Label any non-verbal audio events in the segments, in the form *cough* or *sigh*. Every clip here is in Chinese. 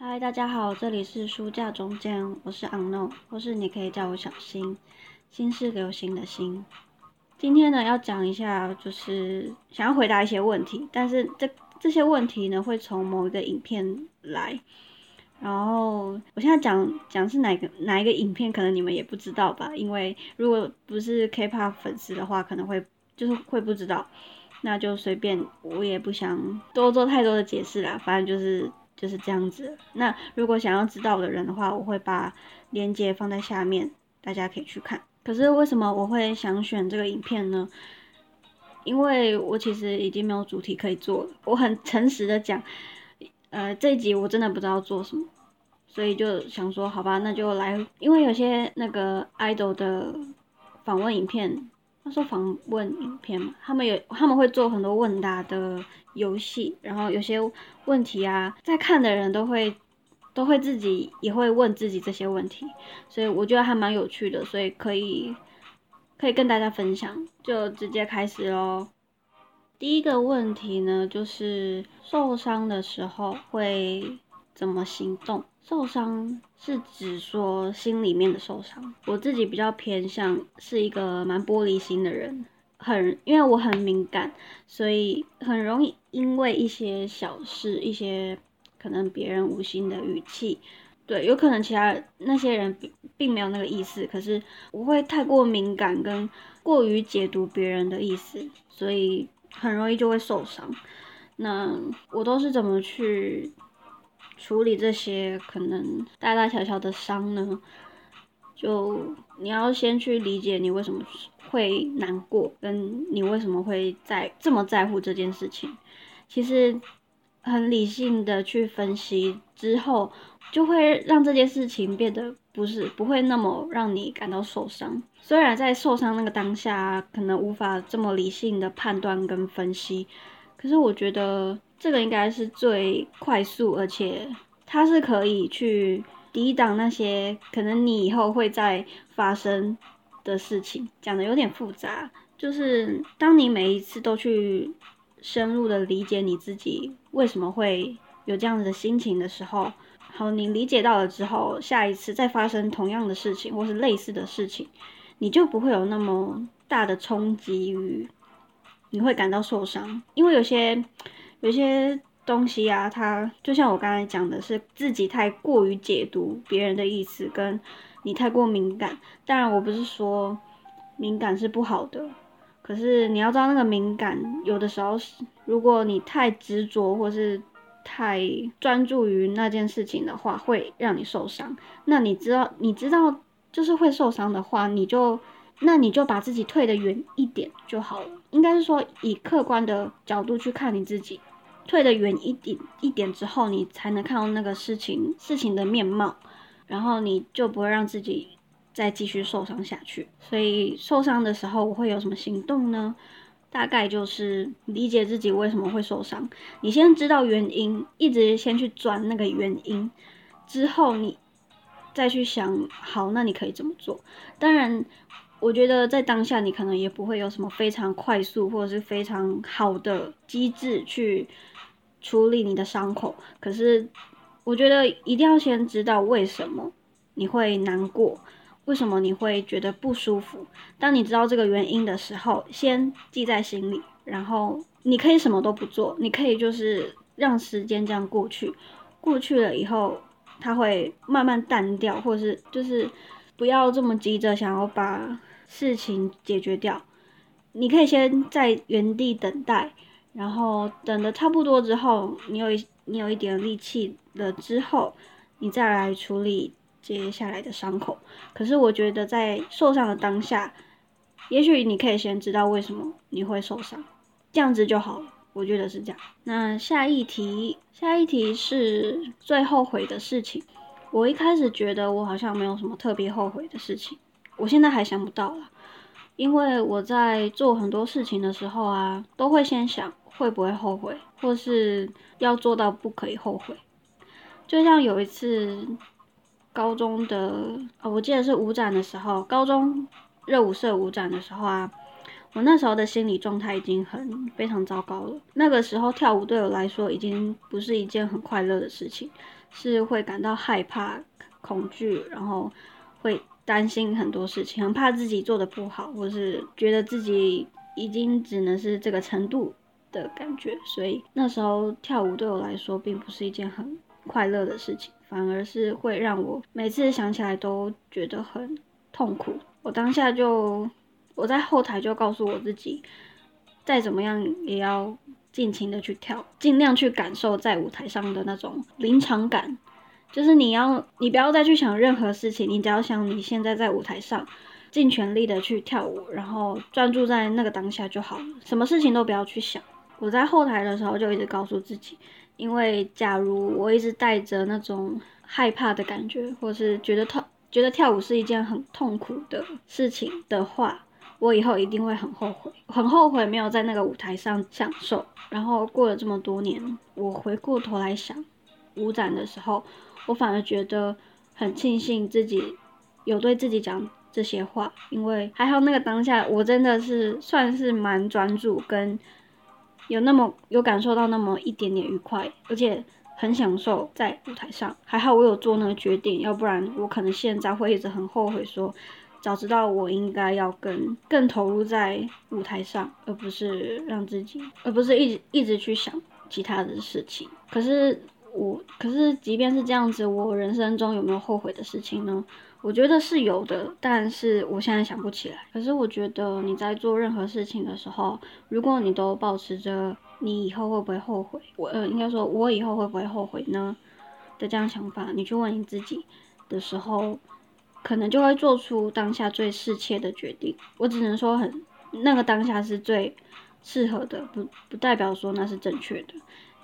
嗨，大家好，这里是书架中间，我是 unknown，或是你可以叫我小新，新是流行的新。今天呢，要讲一下，就是想要回答一些问题，但是这这些问题呢，会从某一个影片来。然后我现在讲讲是哪个哪一个影片，可能你们也不知道吧，因为如果不是 K-pop 粉丝的话，可能会就是会不知道。那就随便，我也不想多做太多的解释啦，反正就是就是这样子。那如果想要知道的人的话，我会把链接放在下面，大家可以去看。可是为什么我会想选这个影片呢？因为我其实已经没有主题可以做了。我很诚实的讲，呃，这一集我真的不知道做什么，所以就想说，好吧，那就来，因为有些那个 idol 的访问影片。他说访问影片嘛，他们有他们会做很多问答的游戏，然后有些问题啊，在看的人都会都会自己也会问自己这些问题，所以我觉得还蛮有趣的，所以可以可以跟大家分享，就直接开始喽。第一个问题呢，就是受伤的时候会怎么行动？受伤是指说心里面的受伤，我自己比较偏向是一个蛮玻璃心的人，很因为我很敏感，所以很容易因为一些小事，一些可能别人无心的语气，对，有可能其他那些人并没有那个意思，可是我会太过敏感跟过于解读别人的意思，所以很容易就会受伤。那我都是怎么去？处理这些可能大大小小的伤呢，就你要先去理解你为什么会难过，跟你为什么会在这么在乎这件事情。其实很理性的去分析之后，就会让这件事情变得不是不会那么让你感到受伤。虽然在受伤那个当下，可能无法这么理性的判断跟分析，可是我觉得。这个应该是最快速，而且它是可以去抵挡那些可能你以后会再发生的事情。讲的有点复杂，就是当你每一次都去深入的理解你自己为什么会有这样子的心情的时候，好，你理解到了之后，下一次再发生同样的事情或是类似的事情，你就不会有那么大的冲击与你会感到受伤，因为有些。有些东西啊，它就像我刚才讲的，是自己太过于解读别人的意思，跟你太过敏感。当然，我不是说敏感是不好的，可是你要知道，那个敏感有的时候是，如果你太执着或是太专注于那件事情的话，会让你受伤。那你知道，你知道就是会受伤的话，你就那你就把自己退得远一点就好了。应该是说，以客观的角度去看你自己。退得远一点一点之后，你才能看到那个事情事情的面貌，然后你就不会让自己再继续受伤下去。所以受伤的时候，我会有什么行动呢？大概就是理解自己为什么会受伤。你先知道原因，一直先去钻那个原因，之后你再去想，好，那你可以怎么做？当然，我觉得在当下你可能也不会有什么非常快速或者是非常好的机制去。处理你的伤口，可是我觉得一定要先知道为什么你会难过，为什么你会觉得不舒服。当你知道这个原因的时候，先记在心里，然后你可以什么都不做，你可以就是让时间这样过去，过去了以后，它会慢慢淡掉，或者是就是不要这么急着想要把事情解决掉，你可以先在原地等待。然后等的差不多之后，你有一你有一点力气了之后，你再来处理接下来的伤口。可是我觉得在受伤的当下，也许你可以先知道为什么你会受伤，这样子就好了。我觉得是这样。那下一题，下一题是最后悔的事情。我一开始觉得我好像没有什么特别后悔的事情，我现在还想不到了。因为我在做很多事情的时候啊，都会先想会不会后悔，或是要做到不可以后悔。就像有一次高中的，我记得是舞展的时候，高中热舞社舞展的时候啊，我那时候的心理状态已经很非常糟糕了。那个时候跳舞对我来说已经不是一件很快乐的事情，是会感到害怕、恐惧，然后会担心很多事情，很怕自己做的不好，或是觉得自己已经只能是这个程度的感觉。所以那时候跳舞对我来说并不是一件很快乐的事情，反而是会让我每次想起来都觉得很痛苦。我当下就。我在后台就告诉我自己，再怎么样也要尽情的去跳，尽量去感受在舞台上的那种临场感。就是你要，你不要再去想任何事情，你只要想你现在在舞台上，尽全力的去跳舞，然后专注在那个当下就好了，什么事情都不要去想。我在后台的时候就一直告诉自己，因为假如我一直带着那种害怕的感觉，或是觉得跳觉得跳舞是一件很痛苦的事情的话。我以后一定会很后悔，很后悔没有在那个舞台上享受。然后过了这么多年，我回过头来想舞展的时候，我反而觉得很庆幸自己有对自己讲这些话，因为还好那个当下我真的是算是蛮专注，跟有那么有感受到那么一点点愉快，而且很享受在舞台上。还好我有做那个决定，要不然我可能现在会一直很后悔说。早知道我应该要更更投入在舞台上，而不是让自己，而不是一直一直去想其他的事情。可是我，可是即便是这样子，我人生中有没有后悔的事情呢？我觉得是有的，但是我现在想不起来。可是我觉得你在做任何事情的时候，如果你都保持着你以后会不会后悔，我呃应该说我以后会不会后悔呢的这样想法，你去问你自己的时候。可能就会做出当下最适切的决定。我只能说，很那个当下是最适合的，不不代表说那是正确的。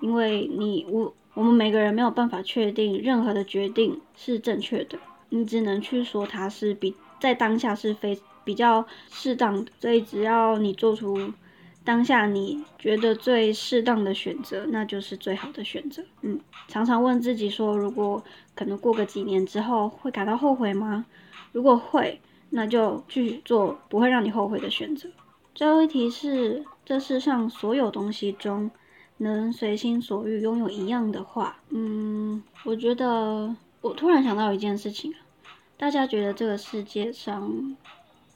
因为你我我们每个人没有办法确定任何的决定是正确的，你只能去说它是比在当下是非比较适当的。所以只要你做出。当下你觉得最适当的选择，那就是最好的选择。嗯，常常问自己说，如果可能过个几年之后会感到后悔吗？如果会，那就去做不会让你后悔的选择。最后一题是：这世上所有东西中，能随心所欲拥有一样的话，嗯，我觉得我突然想到一件事情啊，大家觉得这个世界上，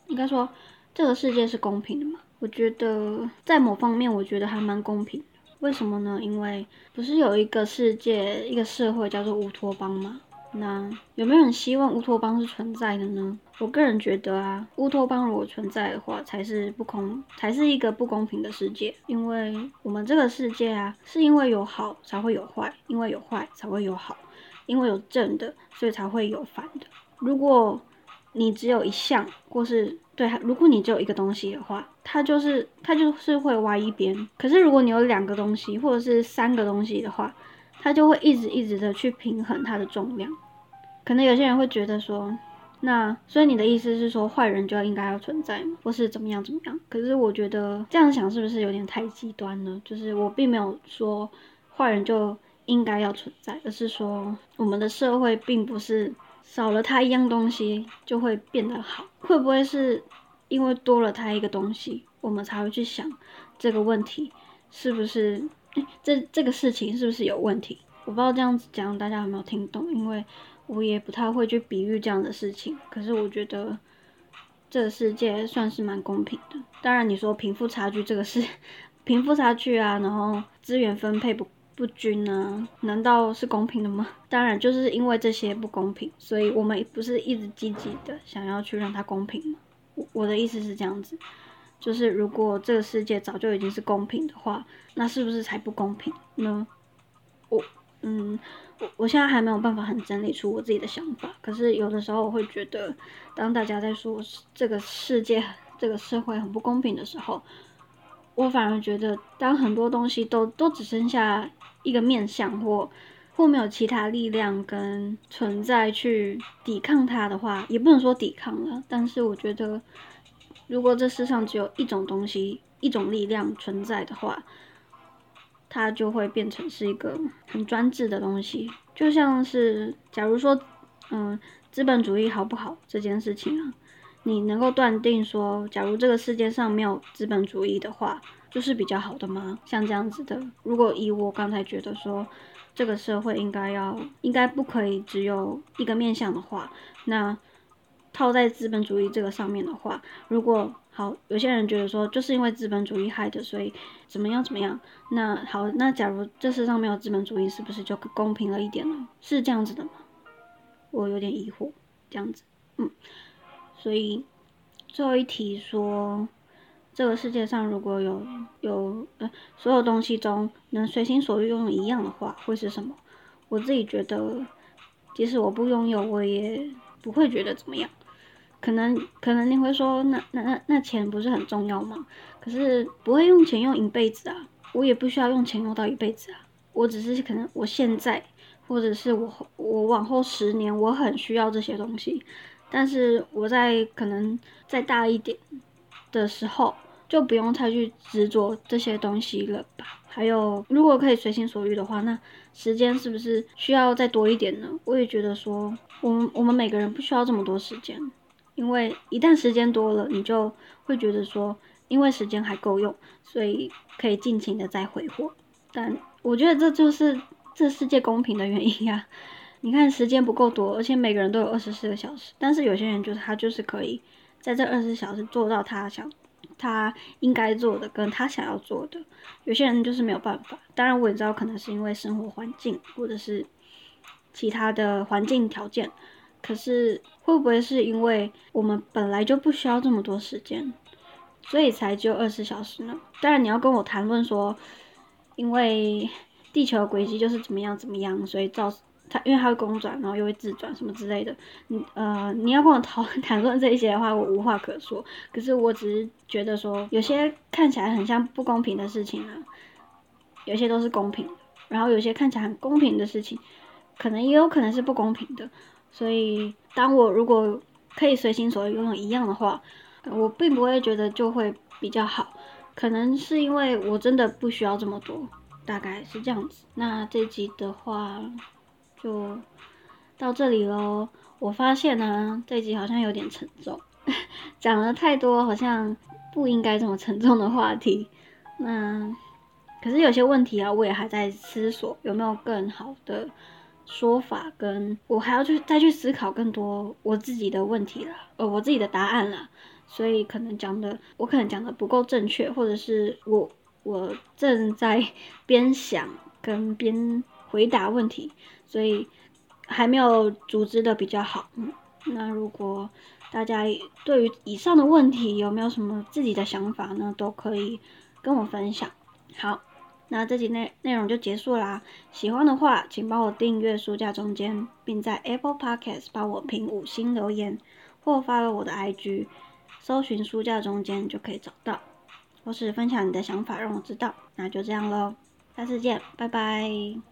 应该说这个世界是公平的吗？我觉得在某方面，我觉得还蛮公平的。为什么呢？因为不是有一个世界、一个社会叫做乌托邦吗？那有没有人希望乌托邦是存在的呢？我个人觉得啊，乌托邦如果存在的话，才是不公，才是一个不公平的世界。因为我们这个世界啊，是因为有好才会有坏，因为有坏才会有好，因为有正的，所以才会有反的。如果你只有一项，或是对，如果你只有一个东西的话，它就是它就是会歪一边。可是如果你有两个东西，或者是三个东西的话，它就会一直一直的去平衡它的重量。可能有些人会觉得说，那所以你的意思是说，坏人就应该要存在吗？或是怎么样怎么样？可是我觉得这样想是不是有点太极端呢？就是我并没有说坏人就应该要存在，而是说我们的社会并不是。少了他一样东西就会变得好，会不会是因为多了他一个东西，我们才会去想这个问题是不是？这这个事情是不是有问题？我不知道这样子讲大家有没有听懂，因为我也不太会去比喻这样的事情。可是我觉得这个世界算是蛮公平的。当然你说贫富差距这个是贫富差距啊，然后资源分配不。不均呢？难道是公平的吗？当然，就是因为这些不公平，所以我们不是一直积极的想要去让它公平吗？我我的意思是这样子，就是如果这个世界早就已经是公平的话，那是不是才不公平呢？我嗯，我我现在还没有办法很整理出我自己的想法，可是有的时候我会觉得，当大家在说这个世界、这个社会很不公平的时候，我反而觉得，当很多东西都都只剩下。一个面相或或没有其他力量跟存在去抵抗它的话，也不能说抵抗了。但是我觉得，如果这世上只有一种东西、一种力量存在的话，它就会变成是一个很专制的东西。就像是，假如说，嗯，资本主义好不好这件事情啊，你能够断定说，假如这个世界上没有资本主义的话，就是比较好的吗？像这样子的，如果以我刚才觉得说，这个社会应该要，应该不可以只有一个面向的话，那套在资本主义这个上面的话，如果好，有些人觉得说，就是因为资本主义害的，所以怎么样怎么样？那好，那假如这世上没有资本主义，是不是就公平了一点呢？是这样子的吗？我有点疑惑，这样子，嗯。所以最后一题说，这个世界上如果有有呃所有东西中能随心所欲拥有一样的话，会是什么？我自己觉得，即使我不拥有，我也不会觉得怎么样。可能可能你会说，那那那那钱不是很重要吗？可是不会用钱用一辈子啊，我也不需要用钱用到一辈子啊。我只是可能我现在，或者是我我往后十年，我很需要这些东西。但是我在可能再大一点的时候，就不用太去执着这些东西了吧？还有，如果可以随心所欲的话，那时间是不是需要再多一点呢？我也觉得说，我们我们每个人不需要这么多时间，因为一旦时间多了，你就会觉得说，因为时间还够用，所以可以尽情的再挥霍。但我觉得这就是这世界公平的原因呀。你看时间不够多，而且每个人都有二十四个小时，但是有些人就是他就是可以在这二十四小时做到他想他应该做的跟他想要做的，有些人就是没有办法。当然我也知道可能是因为生活环境或者是其他的环境条件，可是会不会是因为我们本来就不需要这么多时间，所以才只有二十小时呢？当然你要跟我谈论说，因为地球的轨迹就是怎么样怎么样，所以造。它因为它会公转，然后又会自转什么之类的。你呃，你要跟我讨 *laughs* 谈论这一些的话，我无话可说。可是我只是觉得说，有些看起来很像不公平的事情呢，有些都是公平的。然后有些看起来很公平的事情，可能也有可能是不公平的。所以，当我如果可以随心所欲拥有一样的话，我并不会觉得就会比较好。可能是因为我真的不需要这么多，大概是这样子。那这集的话。就到这里喽。我发现呢，这集好像有点沉重，*laughs* 讲了太多好像不应该这么沉重的话题。那可是有些问题啊，我也还在思索有没有更好的说法，跟我还要去再去思考更多我自己的问题了，呃，我自己的答案了。所以可能讲的我可能讲的不够正确，或者是我我正在边想跟边回答问题。所以还没有组织的比较好。嗯，那如果大家对于以上的问题有没有什么自己的想法呢？都可以跟我分享。好，那这集内内容就结束啦。喜欢的话，请帮我订阅书架中间，并在 Apple Podcast 帮我评五星留言，或发了我的 IG，搜寻书架中间就可以找到，或是分享你的想法让我知道。那就这样喽，下次见，拜拜。